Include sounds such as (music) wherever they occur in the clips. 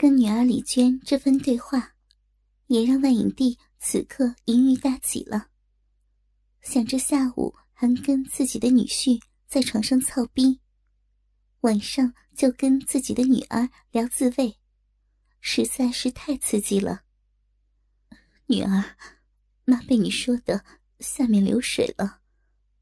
跟女儿李娟这番对话，也让万影帝此刻淫欲大起了。想着下午还跟自己的女婿在床上操逼，晚上就跟自己的女儿聊自慰，实在是太刺激了。女儿，妈被你说的下面流水了，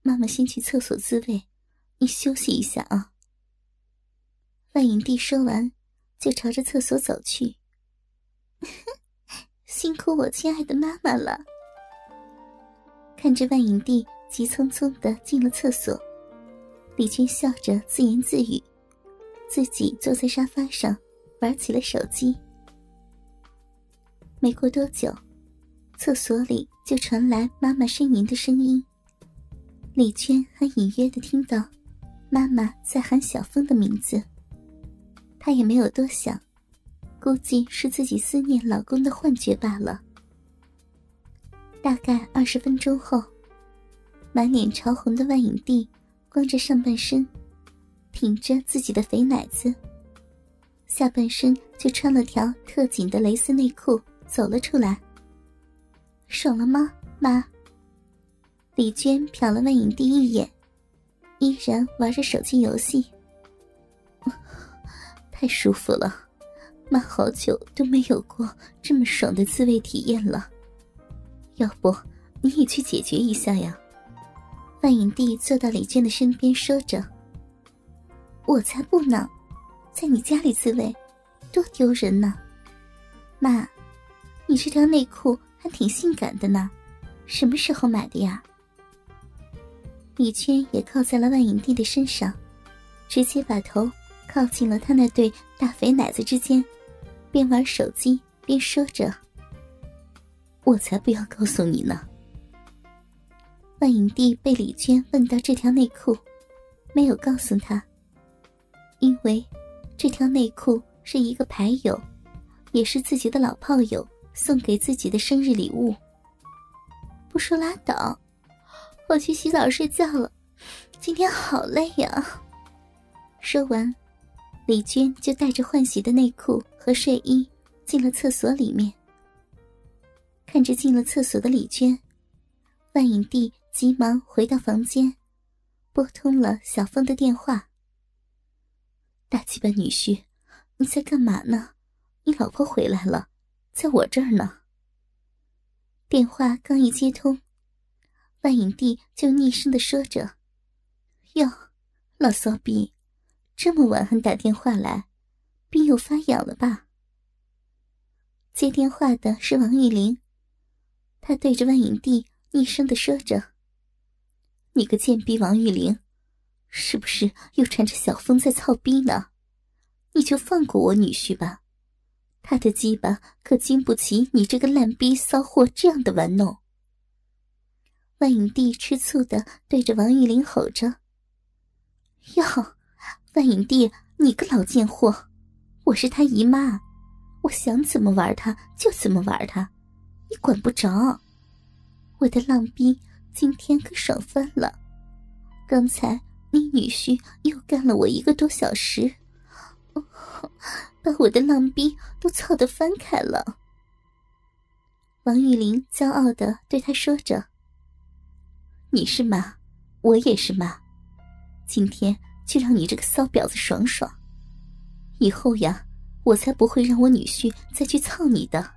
妈妈先去厕所自慰，你休息一下啊。万影帝说完，就朝着厕所走去。(laughs) 辛苦我亲爱的妈妈了。看着万影帝急匆匆的进了厕所，李娟笑着自言自语，自己坐在沙发上玩起了手机。没过多久，厕所里就传来妈妈呻吟的声音。李娟还隐约的听到妈妈在喊小峰的名字。她也没有多想，估计是自己思念老公的幻觉罢了。大概二十分钟后，满脸潮红的万影帝光着上半身，挺着自己的肥奶子，下半身就穿了条特紧的蕾丝内裤走了出来。爽了吗，妈？李娟瞟了万影帝一眼，依然玩着手机游戏。太舒服了，妈好久都没有过这么爽的滋味体验了。要不你也去解决一下呀？万影帝坐到李娟的身边，说着：“我才不呢，在你家里自慰，多丢人呢！妈，你这条内裤还挺性感的呢，什么时候买的呀？”李娟也靠在了万影帝的身上，直接把头靠近了他那对大肥奶子之间，边玩手机边说着。我才不要告诉你呢！万影帝被李娟问到这条内裤，没有告诉他，因为这条内裤是一个牌友，也是自己的老炮友送给自己的生日礼物。不说拉倒，我去洗澡睡觉了，今天好累呀！说完，李娟就带着换洗的内裤和睡衣进了厕所里面。看着进了厕所的李娟，万影帝急忙回到房间，拨通了小峰的电话。大鸡巴女婿，你在干嘛呢？你老婆回来了，在我这儿呢。电话刚一接通，万影帝就厉声的说着：“哟，老骚逼，这么晚还打电话来，病又发痒了吧？”接电话的是王玉玲。她对着万影帝厉声的说着：“你个贱逼王玉玲，是不是又缠着小峰在操逼呢？你就放过我女婿吧，他的鸡巴可经不起你这个烂逼骚货这样的玩弄。”万影帝吃醋的对着王玉玲吼着：“哟，万影帝，你个老贱货，我是他姨妈，我想怎么玩他就怎么玩他。”你管不着，我的浪逼今天可爽翻了。刚才你女婿又干了我一个多小时，把我的浪逼都操得翻开了。王玉玲骄傲的对他说着：“你是妈，我也是妈，今天就让你这个骚婊子爽爽。以后呀，我才不会让我女婿再去操你的。”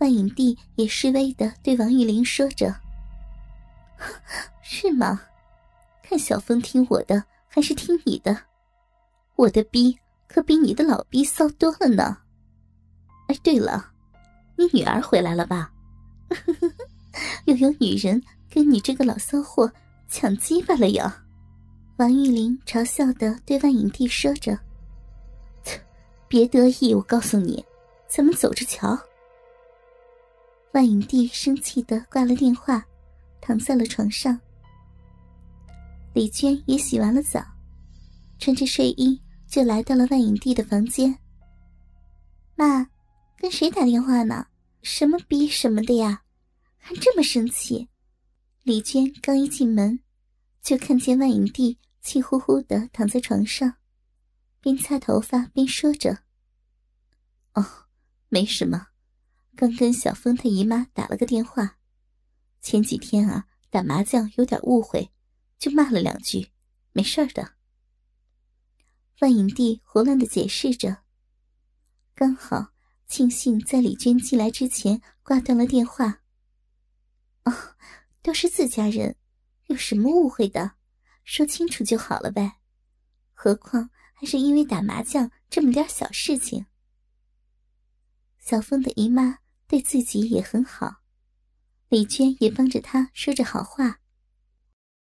万影帝也示威的对王玉玲说着：“ (laughs) 是吗？看小峰听我的还是听你的？我的逼可比你的老逼骚多了呢。哎，对了，你女儿回来了吧？(laughs) 又有女人跟你这个老骚货抢鸡巴了呀？”王玉玲嘲笑的对万影帝说着：“别得意，我告诉你，咱们走着瞧。”万影帝生气的挂了电话，躺在了床上。李娟也洗完了澡，穿着睡衣就来到了万影帝的房间。妈，跟谁打电话呢？什么逼什么的呀？还这么生气？李娟刚一进门，就看见万影帝气呼呼的躺在床上，边擦头发边说着：“哦，没什么，刚跟小峰他姨妈打了个电话。前几天啊，打麻将有点误会，就骂了两句，没事的。万影帝胡乱的解释着。刚好庆幸在李娟进来之前挂断了电话。哦，都是自家人，有什么误会的，说清楚就好了呗。何况还是因为打麻将这么点小事情。小峰的姨妈对自己也很好，李娟也帮着她说着好话。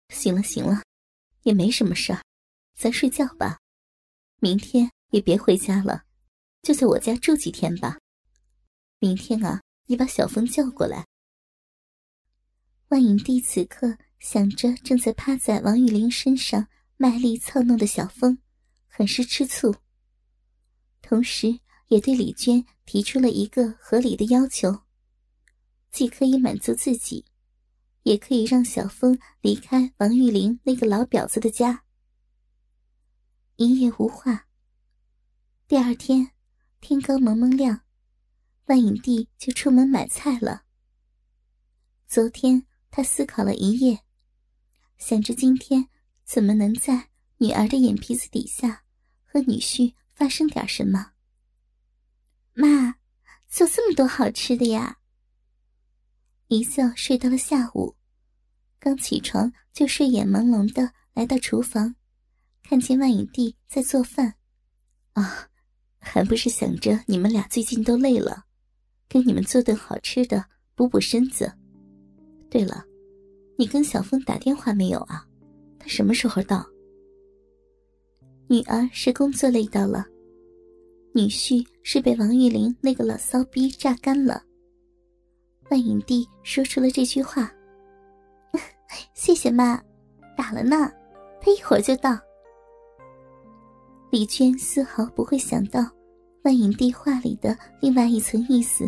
行了行了，也没什么事儿，咱睡觉吧。明天也别回家了，就在我家住几天吧。明天啊，你把小峰叫过来。万影帝此刻想着正在趴在王玉玲身上。卖力操弄的小峰，很是吃醋。同时，也对李娟提出了一个合理的要求：既可以满足自己，也可以让小峰离开王玉玲那个老婊子的家。一夜无话。第二天，天刚蒙蒙亮，万影帝就出门买菜了。昨天他思考了一夜，想着今天。怎么能在女儿的眼皮子底下和女婿发生点什么？妈，做这么多好吃的呀！一觉睡到了下午，刚起床就睡眼朦胧的来到厨房，看见万影帝在做饭。啊，还不是想着你们俩最近都累了，给你们做顿好吃的补补身子。对了，你跟小峰打电话没有啊？他什么时候到？女儿是工作累到了，女婿是被王玉玲那个老骚逼榨干了。万影帝说出了这句话：“ (laughs) 谢谢妈，打了呢，他一会儿就到。”李娟丝毫不会想到万影帝话里的另外一层意思，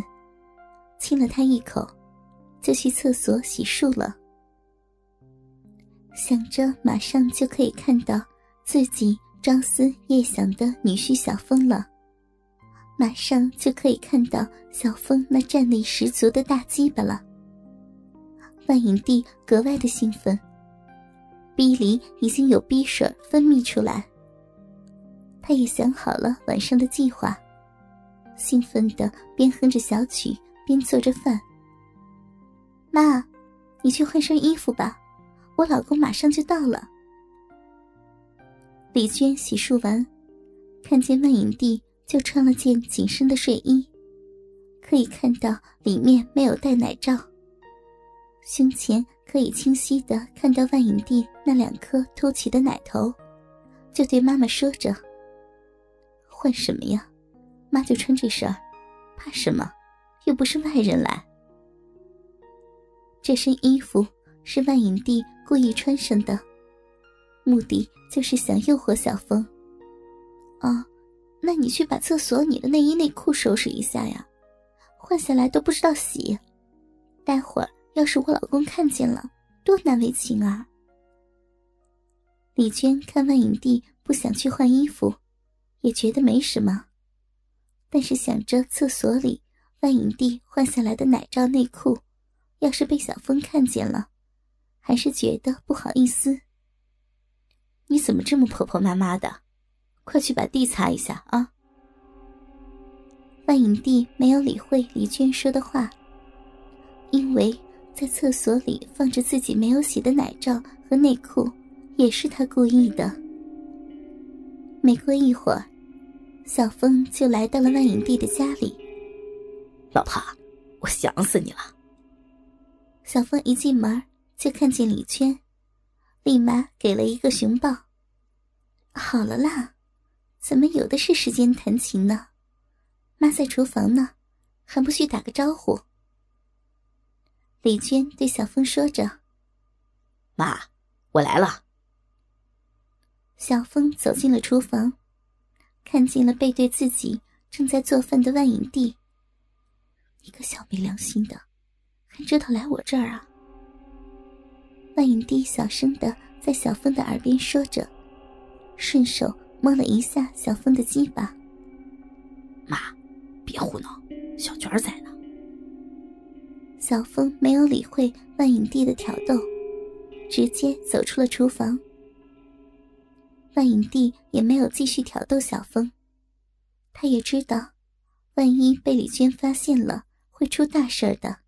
亲了他一口，就去厕所洗漱了。想着马上就可以看到自己朝思夜想的女婿小峰了，马上就可以看到小峰那战力十足的大鸡巴了。万影帝格外的兴奋，逼里已经有逼水分泌出来。他也想好了晚上的计划，兴奋的边哼着小曲边做着饭。妈，你去换身衣服吧。我老公马上就到了。李娟洗漱完，看见万影帝就穿了件紧身的睡衣，可以看到里面没有带奶罩，胸前可以清晰的看到万影帝那两颗凸起的奶头，就对妈妈说着：“换什么呀？妈就穿这身，怕什么？又不是外人来。这身衣服是万影帝。”故意穿上的，目的就是想诱惑小峰。哦，那你去把厕所你的内衣内裤收拾一下呀，换下来都不知道洗，待会儿要是我老公看见了，多难为情啊！李娟看万影帝不想去换衣服，也觉得没什么，但是想着厕所里万影帝换下来的奶罩内裤，要是被小峰看见了。还是觉得不好意思。你怎么这么婆婆妈妈的？快去把地擦一下啊！万影帝没有理会李娟说的话，因为在厕所里放着自己没有洗的奶罩和内裤，也是他故意的。没过一会儿，小峰就来到了万影帝的家里。老婆，我想死你了。小峰一进门。就看见李娟，立马给了一个熊抱。好了啦，怎么有的是时间弹琴呢？妈在厨房呢，还不去打个招呼？李娟对小峰说着：“妈，我来了。”小峰走进了厨房，看见了背对自己正在做饭的万影帝。你个小没良心的，还知道来我这儿啊！万影帝小声的在小峰的耳边说着，顺手摸了一下小峰的鸡巴。妈，别胡闹，小娟在呢。小峰没有理会万影帝的挑逗，直接走出了厨房。万影帝也没有继续挑逗小峰，他也知道，万一被李娟发现了，会出大事的。